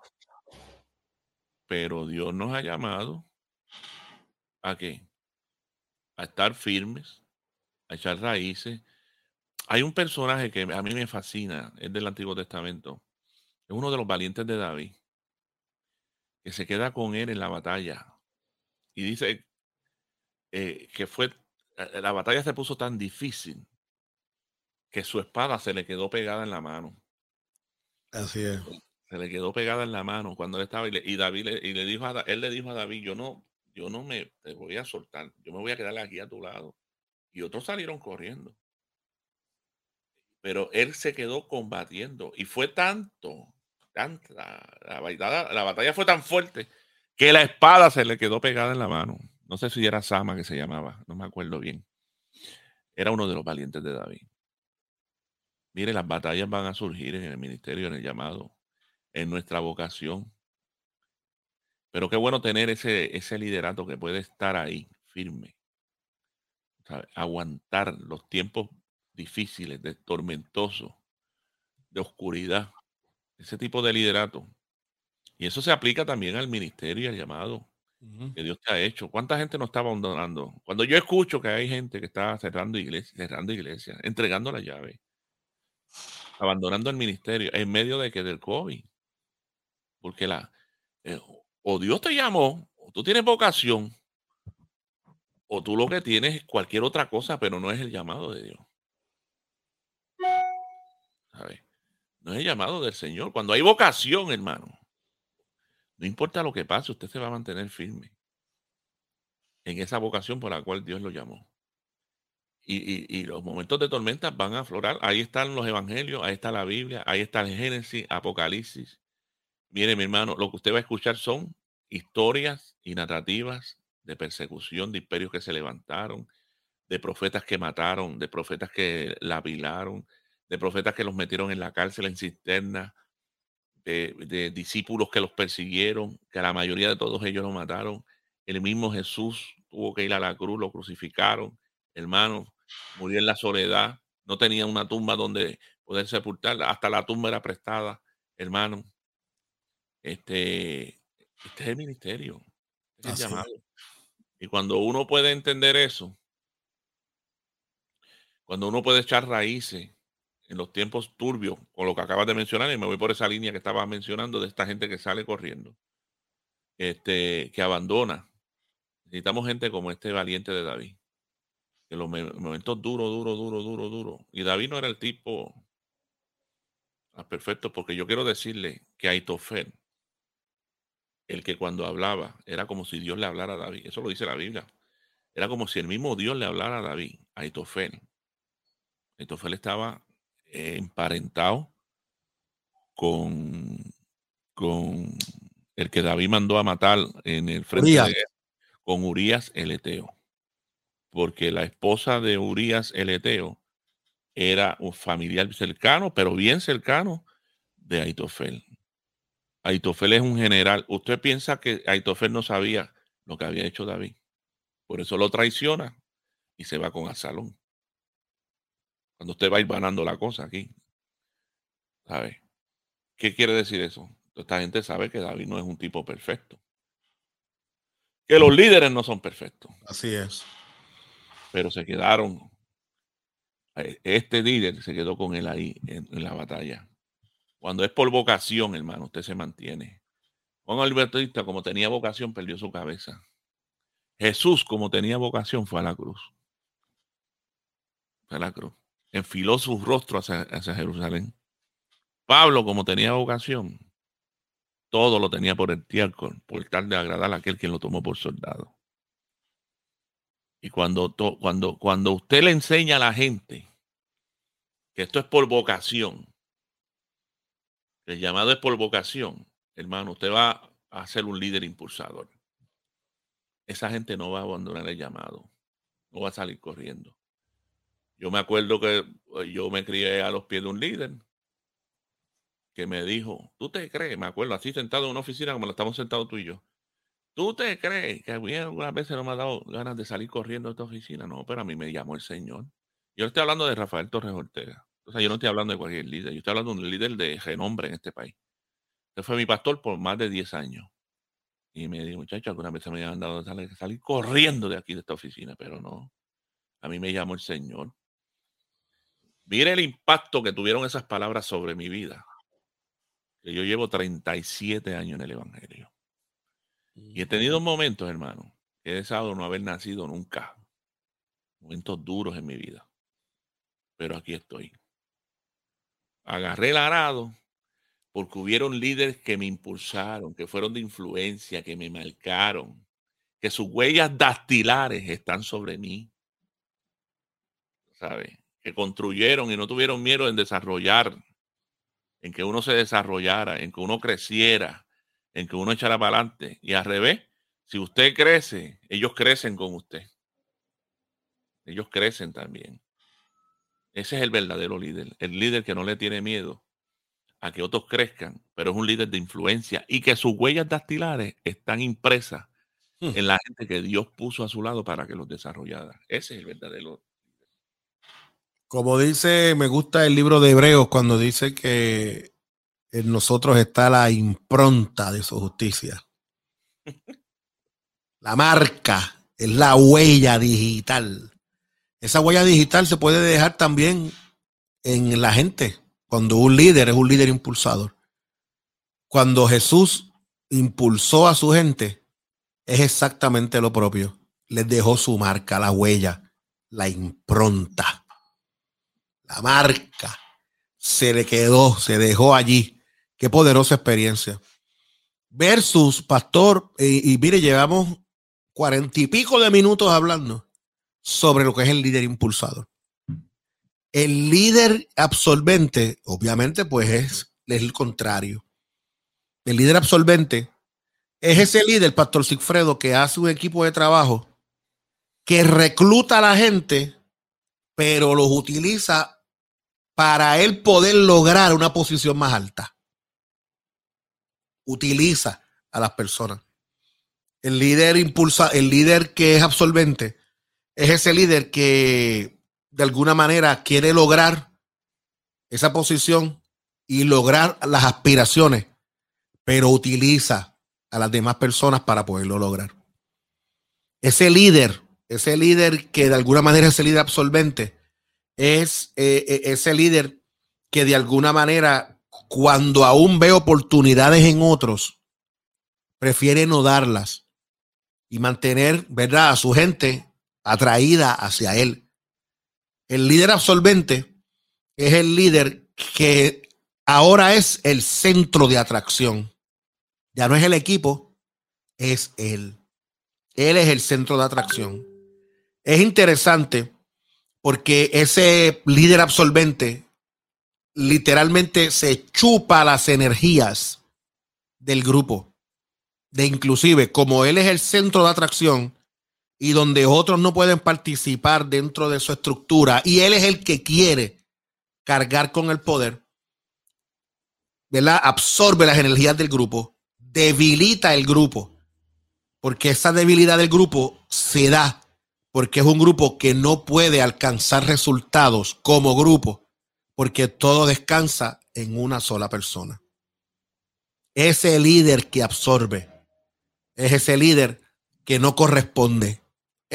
Pero Dios nos ha llamado a qué? A estar firmes, a echar raíces. Hay un personaje que a mí me fascina, es del Antiguo Testamento. Es uno de los valientes de David, que se queda con él en la batalla. Y dice eh, que fue, eh, la batalla se puso tan difícil que su espada se le quedó pegada en la mano. Así es. Se le quedó pegada en la mano cuando él estaba y, David le, y le dijo a, él le dijo a David, yo no, yo no me voy a soltar, yo me voy a quedar aquí a tu lado y otros salieron corriendo. Pero él se quedó combatiendo y fue tanto, tanta, la, batalla, la batalla fue tan fuerte que la espada se le quedó pegada en la mano. No sé si era Sama que se llamaba, no me acuerdo bien. Era uno de los valientes de David. Mire, las batallas van a surgir en el ministerio, en el llamado, en nuestra vocación. Pero qué bueno tener ese, ese liderato que puede estar ahí, firme, aguantar los tiempos difíciles, de tormentosos, de oscuridad, ese tipo de liderato. Y eso se aplica también al ministerio y al llamado que Dios te ha hecho. ¿Cuánta gente no está abandonando? Cuando yo escucho que hay gente que está cerrando iglesias, cerrando iglesias, entregando la llave, abandonando el ministerio en medio de que del COVID. Porque la eh, o Dios te llamó, o tú tienes vocación, o tú lo que tienes es cualquier otra cosa, pero no es el llamado de Dios. No es el llamado del Señor. Cuando hay vocación, hermano, no importa lo que pase, usted se va a mantener firme en esa vocación por la cual Dios lo llamó. Y, los momentos de tormenta van a aflorar. Ahí están los evangelios, ahí está la Biblia, ahí está el Génesis, Apocalipsis. Mire, mi hermano, lo que usted va a escuchar son historias y narrativas de persecución de imperios que se levantaron, de profetas que mataron, de profetas que lapilaron, de profetas que los metieron en la cárcel, en cisterna, de, discípulos que los persiguieron, que la mayoría de todos ellos los mataron. El mismo Jesús tuvo que ir a la cruz, lo crucificaron, hermano, murió en la soledad, no tenía una tumba donde poder sepultar, hasta la tumba era prestada, hermano. Este, este es el ministerio, este es el llamado. Y cuando uno puede entender eso, cuando uno puede echar raíces en los tiempos turbios, con lo que acabas de mencionar, y me voy por esa línea que estabas mencionando de esta gente que sale corriendo, este, que abandona. Necesitamos gente como este valiente de David. Que los momentos duros, duro, duro, duro, duro. Y David no era el tipo ah, perfecto, porque yo quiero decirle que Aitofel, el que cuando hablaba, era como si Dios le hablara a David. Eso lo dice la Biblia. Era como si el mismo Dios le hablara a David, Aitofel. Aitofel estaba emparentado con, con el que David mandó a matar en el frente de con Urias el Eteo. Porque la esposa de Urias el Eteo era un familiar cercano, pero bien cercano de Aitofel. Aitofel es un general. Usted piensa que Aitofel no sabía lo que había hecho David. Por eso lo traiciona y se va con Absalón. Cuando usted va a ir ganando la cosa aquí. ¿Sabe? ¿Qué quiere decir eso? Esta gente sabe que David no es un tipo perfecto. Que los líderes no son perfectos. Así es. Pero se quedaron. Eh, este líder se quedó con él ahí en, la batalla. Cuando es por vocación, hermano, usted se mantiene. Juan Albertista, como tenía vocación, perdió su cabeza. Jesús, como tenía vocación, fue a la cruz. Fue a la cruz enfiló su rostro hacia, Jerusalén. Pablo, como tenía vocación, todo lo tenía por el tierco, por tal de agradar a aquel quien lo tomó por soldado. Y cuando, cuando, cuando usted le enseña a la gente que esto es por vocación, el llamado es por vocación, hermano, usted va a ser un líder impulsador. Esa gente no va a abandonar el llamado, no va a salir corriendo. Yo me acuerdo que eh, yo me crié a los pies de un líder que me dijo, ¿tú te crees? Me acuerdo, así sentado en una oficina como lo estamos sentados tú y yo. ¿Tú te crees que algunas veces no me ha dado ganas de salir corriendo de esta oficina? No, pero a mí me llamó el Señor. Yo estoy hablando de Rafael Torres Ortega. O sea, yo no estoy hablando de cualquier líder. Yo estoy hablando de un líder de renombre en este país. Él fue mi pastor por más de 10 años. Y me dijo, muchacho, algunas veces me han dado de salir corriendo de aquí, de esta oficina, pero no. A mí me llamó el Señor. Mire el impacto que tuvieron esas palabras sobre mi vida. Que yo llevo 37 años en el Evangelio. Y he tenido momentos, hermano, que he deseado no haber nacido nunca. Momentos duros en mi vida. Pero aquí estoy. Agarré el arado porque hubieron líderes que me impulsaron, que fueron de influencia, que me marcaron, que sus huellas dactilares están sobre mí. ¿Sabe? que construyeron y no tuvieron miedo en desarrollar, en que uno se desarrollara, en que uno creciera, en que uno echara para adelante. Y al revés, si usted crece, ellos crecen con usted. Ellos crecen también. Ese es el verdadero líder, el líder que no le tiene miedo a que otros crezcan, pero es un líder de influencia y que sus huellas dactilares están impresas hmm. en la gente que Dios puso a su lado para que los desarrollara. Ese es el verdadero como dice, me gusta el libro de Hebreos cuando dice que en nosotros está la impronta de su justicia. La marca es la huella digital. Esa huella digital se puede dejar también en la gente, cuando un líder es un líder impulsador. Cuando Jesús impulsó a su gente, es exactamente lo propio. Les dejó su marca, la huella, la impronta la marca, se le quedó, se dejó allí. Qué poderosa experiencia. Versus, pastor, y, mire, llevamos cuarenta y pico de minutos hablando sobre lo que es el líder impulsador. El líder absolvente, obviamente, pues es, es el contrario. El líder absolvente es ese líder, Pastor Sigfredo, que hace un equipo de trabajo que recluta a la gente, pero los utiliza para él poder lograr una posición más alta. Utiliza a las personas. El líder impulsa, el líder que es absolvente, es ese líder que de alguna manera quiere lograr esa posición y lograr las aspiraciones, pero utiliza a las demás personas para poderlo lograr. Ese líder, ese líder que de alguna manera es ese líder absolvente, es eh, eh, ese líder que de alguna manera, cuando aún ve oportunidades en otros, prefiere no darlas y mantener, ¿verdad?, a su gente atraída hacia él. El líder absolvente es el líder que ahora es el centro de atracción. Ya no es el equipo, es él. Él es el centro de atracción. Es interesante porque ese líder absolvente literalmente se chupa las energías del grupo. De inclusive, como él es el centro de atracción y donde otros no pueden participar dentro de su estructura y él es el que quiere cargar con el poder, ¿verdad? Absorbe las energías del grupo, debilita el grupo, porque esa debilidad del grupo se da porque es un grupo que no puede alcanzar resultados como grupo, porque todo descansa en una sola persona. Ese líder que absorbe, es ese líder que no corresponde,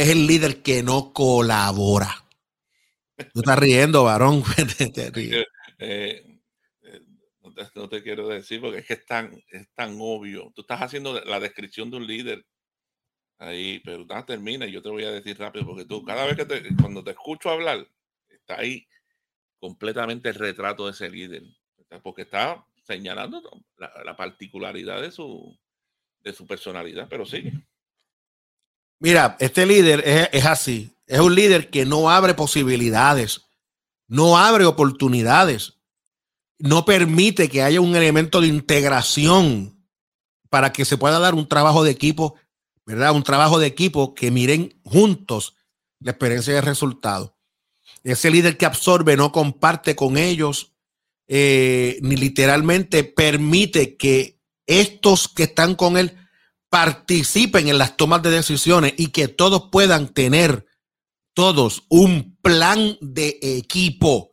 es el líder que no colabora. Tú estás riendo, varón. Eh, eh, no, te, quiero decir porque es que es tan, es tan obvio. Tú estás haciendo la descripción de un líder ahí, pero nada, termina y yo te voy a decir rápido porque tú, cada vez que te, cuando te escucho hablar, está ahí completamente el retrato de ese líder, porque está señalando la, particularidad de su, de su personalidad, pero sigue. Mira, este líder es, así, es un líder que no abre posibilidades, no abre oportunidades, no permite que haya un elemento de integración para que se pueda dar un trabajo de equipo, ¿verdad? Un trabajo de equipo que miren juntos la experiencia y el resultado. Ese líder que absorbe no comparte con ellos, eh, ni literalmente permite que estos que están con él participen en las tomas de decisiones y que todos puedan tener todos un plan de equipo,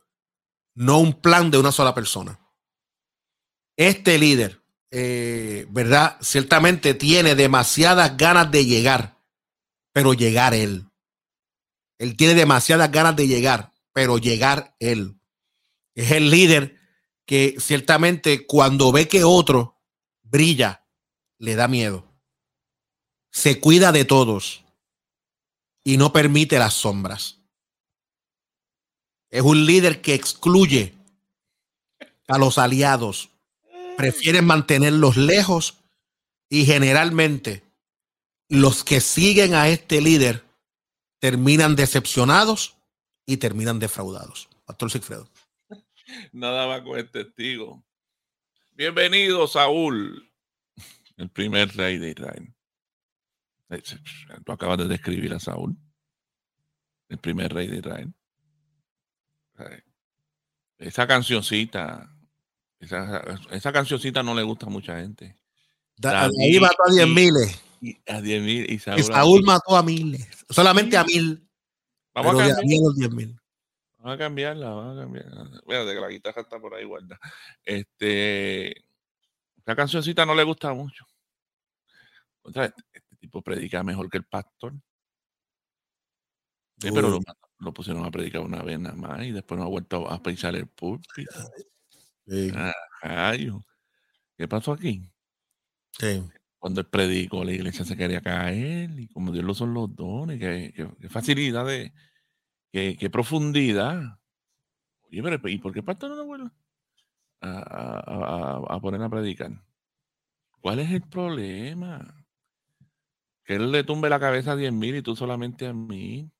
no un plan de una sola persona. Este líder, eh, ¿verdad? Ciertamente tiene demasiadas ganas de llegar, pero llegar él. Él tiene demasiadas ganas de llegar, pero llegar él. Es el líder que ciertamente cuando ve que otro brilla, le da miedo. Se cuida de todos y no permite las sombras. Es un líder que excluye a los aliados, prefiere mantenerlos lejos y generalmente los que siguen a este líder terminan decepcionados y terminan defraudados. Pastor Sigfredo. Nada más con el testigo. Bienvenido, Saúl, el primer rey de Israel. Tú acabas de describir a Saúl, el primer rey de Israel. Esa cancioncita, esa, esa cancioncita no le gusta a mucha gente. ahí mató a 10 miles. Y, a 10 mil. Y Saúl, mató a miles. Solamente a mil. Vamos a cambiar. Vamos a cambiarla, vamos a cambiarla. que la guitarra está por ahí guarda. Este, esa cancioncita no le gusta mucho. Otra, tipo predica mejor que el pastor. pero lo, pusieron a predicar una vez nada más y después no ha vuelto a pensar el púlpito. ¿Qué pasó aquí? Cuando él predicó, la iglesia se quería caer y como Dios lo son los dones, qué, facilidad de, qué, profundidad. Oye, pero ¿y por qué el pastor no lo vuelve a, a poner a predicar? ¿Cuál es el problema? Que él le tumbe la cabeza a 10 mil y tú solamente a mí.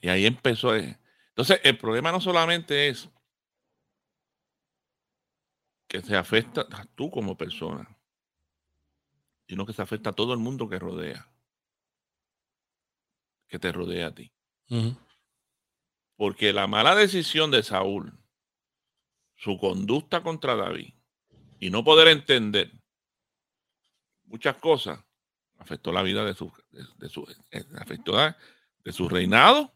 y ahí empezó. Eh. Entonces, el problema no solamente es que se afecta a tú como persona, sino que se afecta a todo el mundo que rodea. que te rodea a ti. Porque la mala decisión de Saúl, su conducta contra David y no poder entender muchas cosas, afectó la vida de su, de, su eh, afectó de su reinado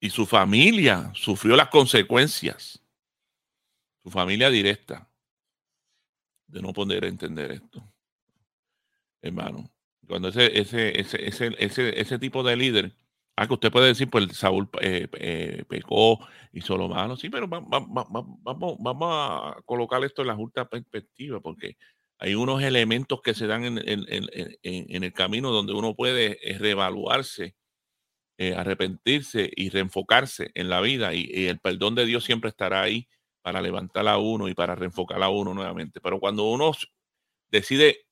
y su familia sufrió las consecuencias. Su familia directa de no poder entender esto. Hermano, cuando ese, ese, ese, ese, ese, tipo de líder, ah, que usted puede decir, pues Saúl eh, eh, pecó, hizo lo malo, sí, pero vamos, vamos, vamos a colocar esto en la justa perspectiva, porque hay unos elementos que se dan en, en, en, el camino donde uno puede reevaluarse eh, arrepentirse y reenfocarse en la vida y, el perdón de Dios siempre estará ahí para levantar a uno y para reenfocar a uno nuevamente. Pero cuando uno decide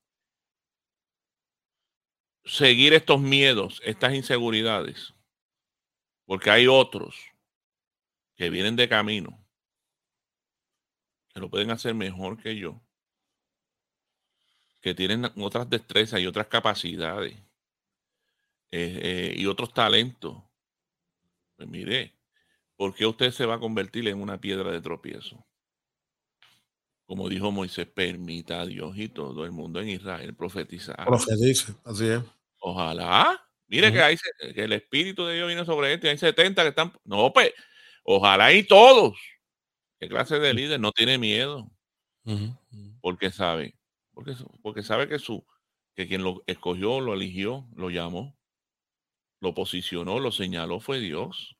seguir estos miedos, estas inseguridades, porque hay otros que vienen de camino, que lo pueden hacer mejor que yo, que tienen otras destrezas y otras capacidades eh, eh, y otros talentos, pues mire, ¿por qué usted se va a convertir en una piedra de tropiezo? Como dijo Moisés, permita a Dios y todo el mundo en Israel profetizar. Profetice, así es. Ojalá. Mire que, hay, que el Espíritu de Dios viene sobre este. Hay 70 que están. No, pues, ojalá y todos. ¿Qué clase de líder no tiene miedo? Porque sabe. Porque, porque sabe que, su, que quien lo escogió, lo eligió, lo llamó lo posicionó, lo señaló, fue Dios.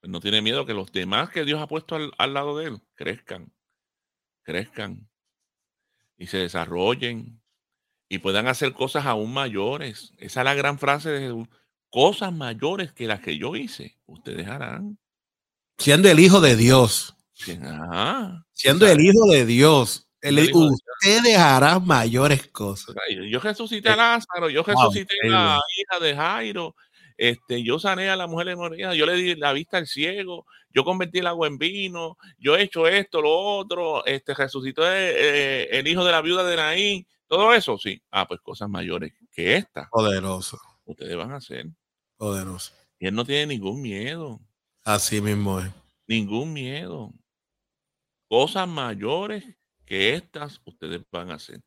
Pues no tiene miedo que los demás que Dios ha puesto al, lado de él crezcan, crezcan y se desarrollen y puedan hacer cosas aún mayores. Esa es la gran frase de Jesús. Cosas mayores que las que yo hice, ustedes harán. Siendo el Hijo de Dios. Siendo el Hijo de Dios. Ustedes harán mayores cosas. Yo resucité a eh, Lázaro, yo resucité a la hija de Jairo, este, yo sané a la mujer hemorragia, yo le di la vista al ciego, yo convertí el agua en vino, yo he hecho esto, lo otro, este, resucitó eh, el, hijo de la viuda de Naín, todo eso, sí. Ah, pues cosas mayores que esta. Poderoso. Ustedes van a hacer. Poderoso. Y él no tiene ningún miedo. Así mismo es. Ningún miedo. Cosas mayores que estas ustedes van a hacer.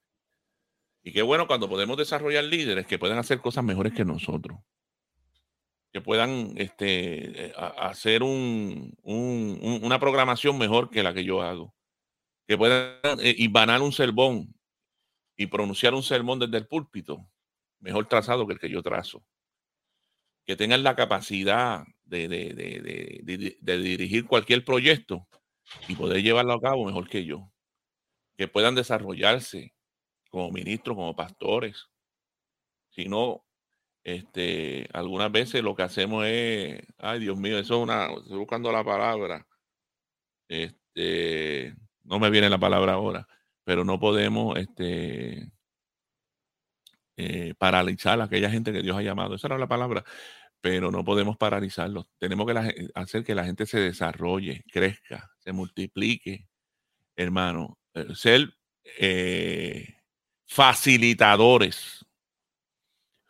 Y qué bueno cuando podemos desarrollar líderes que puedan hacer cosas mejores que nosotros. Que puedan este, hacer un, una programación mejor que la que yo hago, que puedan eh, un sermón y pronunciar un sermón desde el púlpito, mejor trazado que el que yo trazo, que tengan la capacidad de, de dirigir cualquier proyecto y poder llevarlo a cabo mejor que yo, que puedan desarrollarse como ministros, como pastores, si no este, algunas veces lo que hacemos es, ay Dios mío, eso es una, estoy buscando la palabra, este, no me viene la palabra ahora, pero no podemos, este, eh, paralizar a aquella gente que Dios ha llamado, esa era la palabra, pero no podemos paralizarlos, tenemos que hacer que la gente se desarrolle, crezca, se multiplique, hermano, ser eh, facilitadores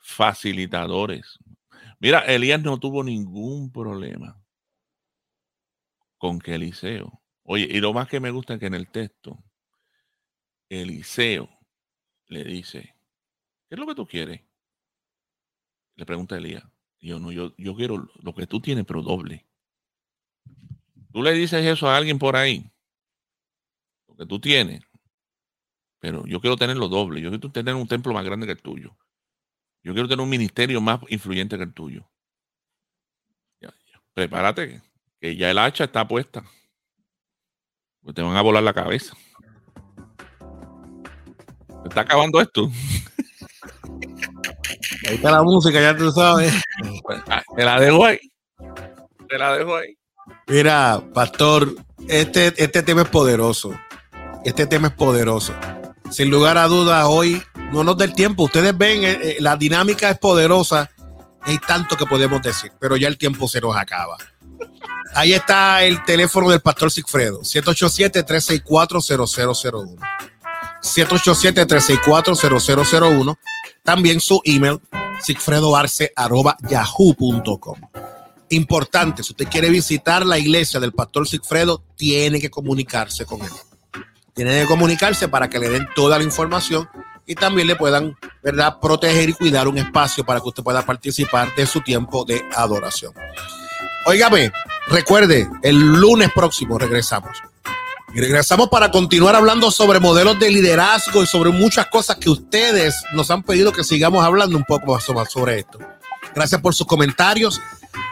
facilitadores. Mira, Elías no tuvo ningún problema con que Eliseo. Oye, y lo más que me gusta es que en el texto, Eliseo le dice, ¿qué es lo que tú quieres? Le pregunta Elías. yo no, yo, yo quiero lo que tú tienes, pero doble. Tú le dices eso a alguien por ahí, que tú tienes, pero yo quiero tenerlo doble. Yo quiero tener un templo más grande que el tuyo. Yo quiero tener un ministerio más influyente que el tuyo. Prepárate, que ya el hacha está puesta. Pues te van a volar la cabeza. ¿Se está acabando esto? Ahí está la música, ya tú sabes. Pues, ah, te la dejo ahí. Te la dejo ahí. Mira, pastor, este, este tema es poderoso. Este tema es poderoso. Sin lugar a dudas, hoy no nos del tiempo. Ustedes ven, eh, eh, la dinámica es poderosa. Hay tanto que podemos decir, pero ya el tiempo se nos acaba. Ahí está el teléfono del pastor Sigfredo, 787-364-0001. 787-364-0001. También su email, sigfredoarce.yahoo.com. Importante, si usted quiere visitar la iglesia del pastor Sigfredo, tiene que comunicarse con él. Tiene que comunicarse para que le den toda la información y también le puedan, ¿verdad?, proteger y cuidar un espacio para que usted pueda participar de su tiempo de adoración. Óigame, recuerde, el lunes próximo regresamos. Y regresamos para continuar hablando sobre modelos de liderazgo y sobre muchas cosas que ustedes nos han pedido que sigamos hablando un poco más sobre esto. Gracias por sus comentarios.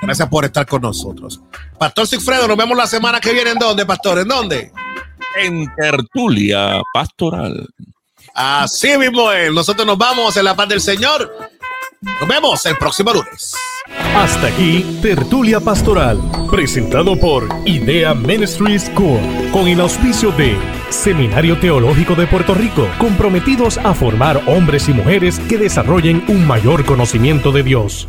Gracias por estar con nosotros. Pastor Sigfredo, nos vemos la semana que viene. ¿En dónde, Pastor? ¿En dónde? En tertulia pastoral. Así mismo es. Nosotros nos vamos en la paz del Señor. Nos vemos el próximo lunes. Hasta aquí, Tertulia Pastoral, presentado por Idea Ministry School, con el auspicio de Seminario Teológico de Puerto Rico, comprometidos a formar hombres y mujeres que desarrollen un mayor conocimiento de Dios.